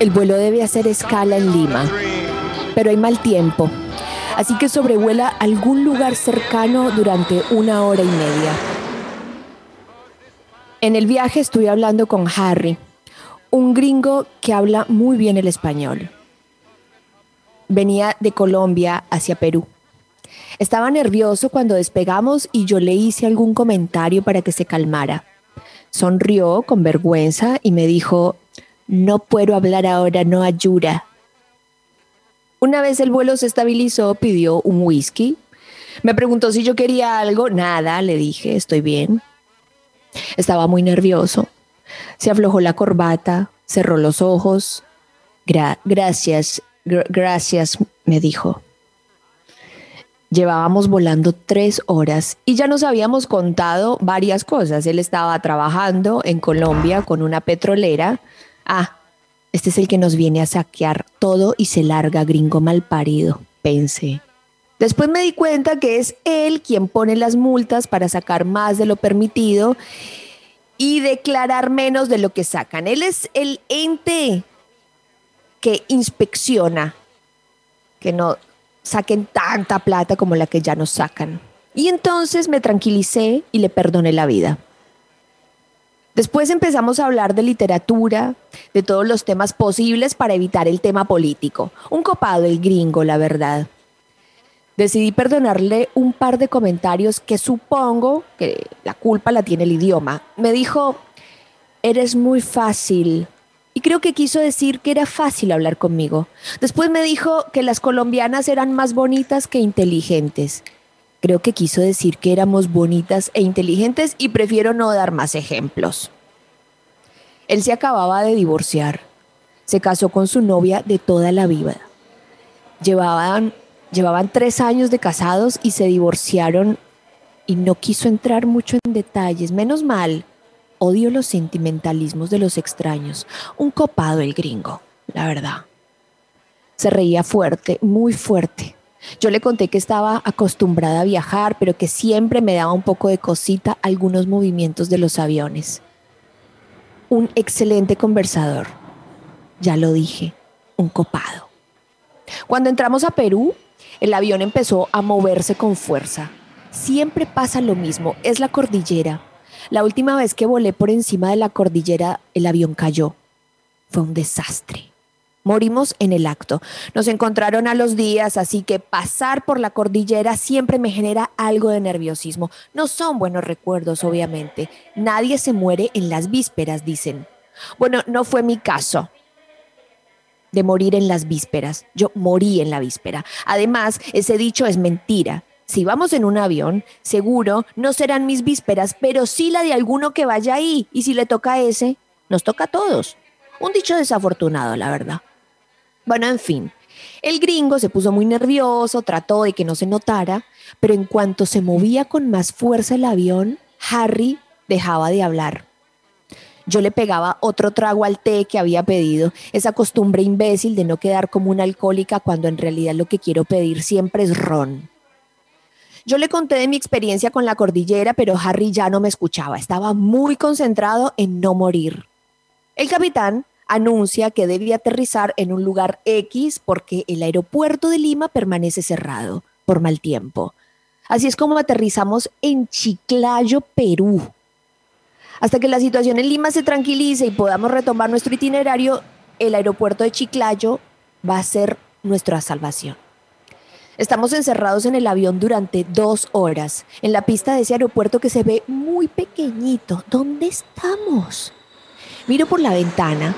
El vuelo debe hacer escala en Lima, pero hay mal tiempo, así que sobrevuela algún lugar cercano durante una hora y media. En el viaje estuve hablando con Harry, un gringo que habla muy bien el español. Venía de Colombia hacia Perú. Estaba nervioso cuando despegamos y yo le hice algún comentario para que se calmara. Sonrió con vergüenza y me dijo, no puedo hablar ahora, no ayura. Una vez el vuelo se estabilizó, pidió un whisky. Me preguntó si yo quería algo. Nada, le dije, estoy bien. Estaba muy nervioso. Se aflojó la corbata, cerró los ojos. Gra- gracias, gr- gracias, me dijo. Llevábamos volando tres horas y ya nos habíamos contado varias cosas. Él estaba trabajando en Colombia con una petrolera. Ah, este es el que nos viene a saquear todo y se larga, gringo malparido, pensé. Después me di cuenta que es él quien pone las multas para sacar más de lo permitido y declarar menos de lo que sacan. Él es el ente que inspecciona que no saquen tanta plata como la que ya nos sacan. Y entonces me tranquilicé y le perdoné la vida. Después empezamos a hablar de literatura, de todos los temas posibles para evitar el tema político. Un copado el gringo, la verdad. Decidí perdonarle un par de comentarios que supongo que la culpa la tiene el idioma. Me dijo, eres muy fácil. Y creo que quiso decir que era fácil hablar conmigo. Después me dijo que las colombianas eran más bonitas que inteligentes. Creo que quiso decir que éramos bonitas e inteligentes y prefiero no dar más ejemplos. Él se acababa de divorciar. Se casó con su novia de toda la vida. Llevaban, llevaban tres años de casados y se divorciaron y no quiso entrar mucho en detalles. Menos mal. Odio los sentimentalismos de los extraños. Un copado el gringo, la verdad. Se reía fuerte, muy fuerte. Yo le conté que estaba acostumbrada a viajar, pero que siempre me daba un poco de cosita algunos movimientos de los aviones. Un excelente conversador. Ya lo dije, un copado. Cuando entramos a Perú, el avión empezó a moverse con fuerza. Siempre pasa lo mismo, es la cordillera. La última vez que volé por encima de la cordillera, el avión cayó. Fue un desastre. Morimos en el acto. Nos encontraron a los días, así que pasar por la cordillera siempre me genera algo de nerviosismo. No son buenos recuerdos, obviamente. Nadie se muere en las vísperas, dicen. Bueno, no fue mi caso de morir en las vísperas. Yo morí en la víspera. Además, ese dicho es mentira. Si vamos en un avión, seguro no serán mis vísperas, pero sí la de alguno que vaya ahí. Y si le toca a ese, nos toca a todos. Un dicho desafortunado, la verdad. Bueno, en fin. El gringo se puso muy nervioso, trató de que no se notara, pero en cuanto se movía con más fuerza el avión, Harry dejaba de hablar. Yo le pegaba otro trago al té que había pedido, esa costumbre imbécil de no quedar como una alcohólica cuando en realidad lo que quiero pedir siempre es ron. Yo le conté de mi experiencia con la cordillera, pero Harry ya no me escuchaba. Estaba muy concentrado en no morir. El capitán anuncia que debe aterrizar en un lugar X porque el aeropuerto de Lima permanece cerrado por mal tiempo. Así es como aterrizamos en Chiclayo, Perú. Hasta que la situación en Lima se tranquilice y podamos retomar nuestro itinerario, el aeropuerto de Chiclayo va a ser nuestra salvación. Estamos encerrados en el avión durante dos horas, en la pista de ese aeropuerto que se ve muy pequeñito. ¿Dónde estamos? Miro por la ventana,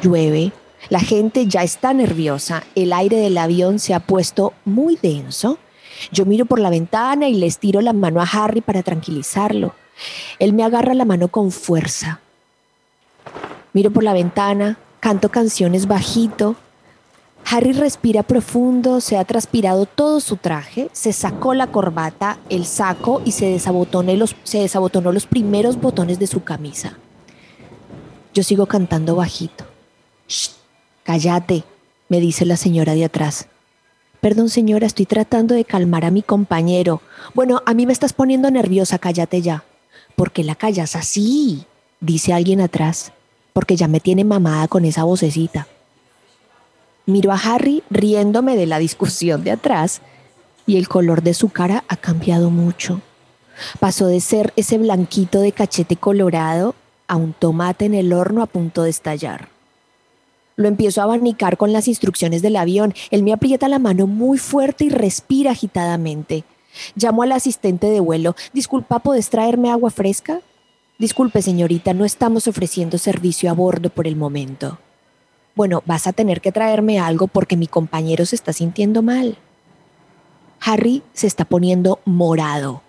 llueve, la gente ya está nerviosa, el aire del avión se ha puesto muy denso. Yo miro por la ventana y le estiro la mano a Harry para tranquilizarlo. Él me agarra la mano con fuerza. Miro por la ventana, canto canciones bajito. Harry respira profundo, se ha transpirado todo su traje, se sacó la corbata, el saco y se desabotonó los, se desabotonó los primeros botones de su camisa. Yo sigo cantando bajito. Shh, cállate, me dice la señora de atrás. Perdón señora, estoy tratando de calmar a mi compañero. Bueno, a mí me estás poniendo nerviosa, cállate ya. ¿Por qué la callas así? Dice alguien atrás, porque ya me tiene mamada con esa vocecita. Miro a Harry riéndome de la discusión de atrás y el color de su cara ha cambiado mucho. Pasó de ser ese blanquito de cachete colorado a un tomate en el horno a punto de estallar. Lo empiezo a abanicar con las instrucciones del avión. Él me aprieta la mano muy fuerte y respira agitadamente. Llamo al asistente de vuelo. Disculpa, ¿puedes traerme agua fresca? Disculpe, señorita, no estamos ofreciendo servicio a bordo por el momento. Bueno, vas a tener que traerme algo porque mi compañero se está sintiendo mal. Harry se está poniendo morado.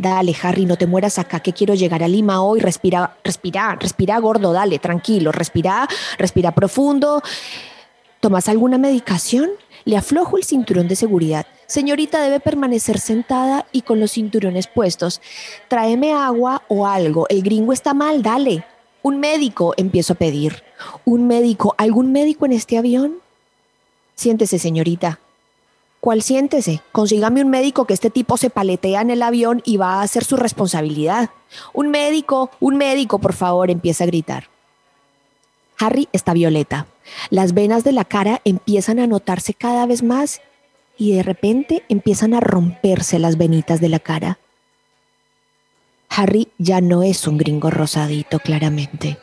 Dale, Harry, no te mueras acá, que quiero llegar a Lima hoy. Respira, respira, respira gordo, dale, tranquilo, respira, respira profundo. ¿Tomas alguna medicación? Le aflojo el cinturón de seguridad. Señorita, debe permanecer sentada y con los cinturones puestos. Tráeme agua o algo. El gringo está mal, dale. Un médico, empiezo a pedir. Un médico, ¿algún médico en este avión? Siéntese, señorita. ¿Cuál siéntese? Consígame un médico que este tipo se paletea en el avión y va a hacer su responsabilidad. Un médico, un médico, por favor, empieza a gritar. Harry está violeta. Las venas de la cara empiezan a notarse cada vez más y de repente empiezan a romperse las venitas de la cara. Harry ya no es un gringo rosadito, claramente.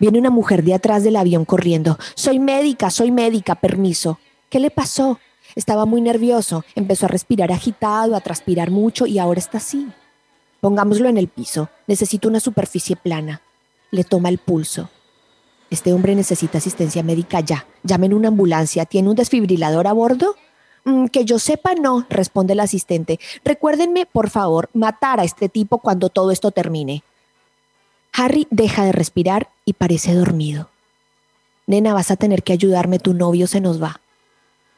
Viene una mujer de atrás del avión corriendo. Soy médica, soy médica, permiso. ¿Qué le pasó? Estaba muy nervioso, empezó a respirar agitado, a transpirar mucho y ahora está así. Pongámoslo en el piso. Necesito una superficie plana. Le toma el pulso. Este hombre necesita asistencia médica ya. Llamen una ambulancia. ¿Tiene un desfibrilador a bordo? Mm, que yo sepa, no, responde el asistente. Recuérdenme, por favor, matar a este tipo cuando todo esto termine. Harry deja de respirar y parece dormido. Nena, vas a tener que ayudarme, tu novio se nos va.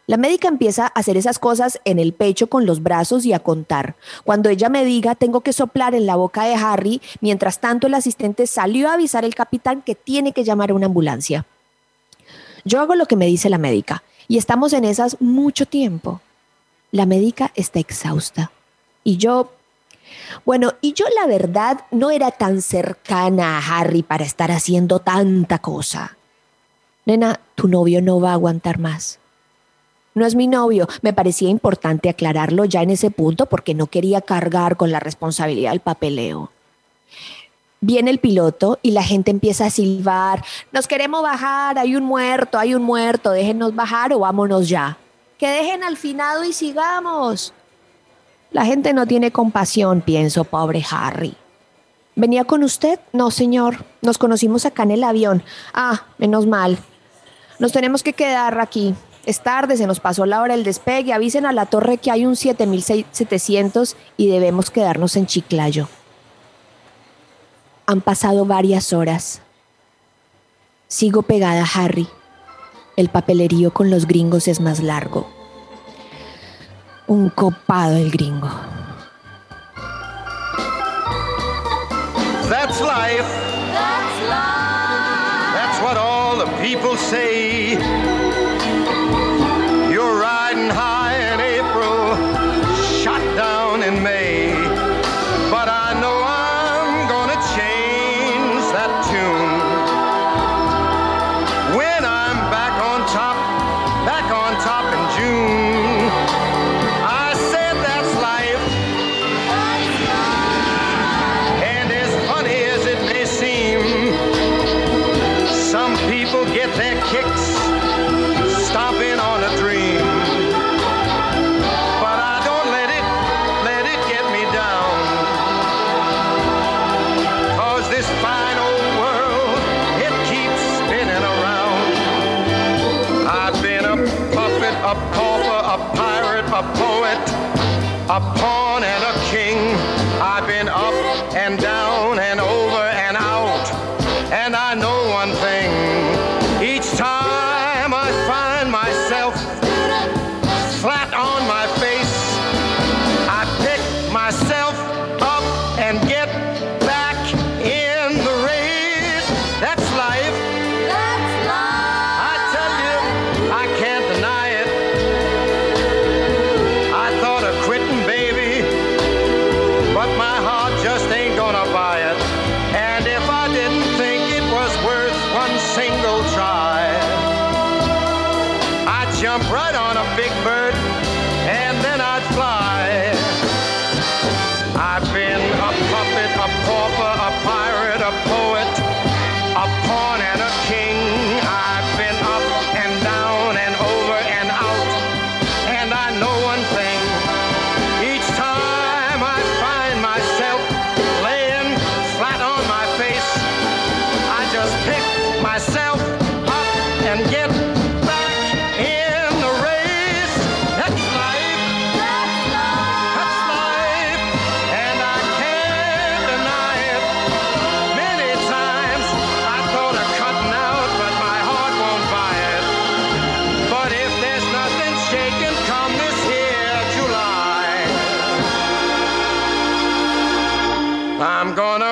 La médica empieza a hacer esas cosas en el pecho con los brazos y a contar. Cuando ella me diga, tengo que soplar en la boca de Harry, mientras tanto el asistente salió a avisar al capitán que tiene que llamar a una ambulancia. Yo hago lo que me dice la médica y estamos en esas mucho tiempo. La médica está exhausta. Y yo, bueno, y yo la verdad no era tan cercana a Harry para estar haciendo tanta cosa. Nena, tu novio no va a aguantar más. No es mi novio, me parecía importante aclararlo ya en ese punto porque no quería cargar con la responsabilidad del papeleo. Viene el piloto y la gente empieza a silbar, nos queremos bajar, hay un muerto, hay un muerto, déjenos bajar o vámonos ya. Que dejen al finado y sigamos. La gente no tiene compasión, pienso, pobre Harry. ¿Venía con usted? No, señor. Nos conocimos acá en el avión. Ah, menos mal. Nos tenemos que quedar aquí. Es tarde, se nos pasó la hora del despegue. Avisen a la torre que hay un 7700 y debemos quedarnos en Chiclayo. Han pasado varias horas. Sigo pegada a Harry. El papelerío con los gringos es más largo. Un copado el gringo. That's life. That's life. That's what all the people say. and down and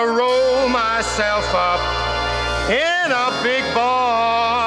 roll myself up in a big ball.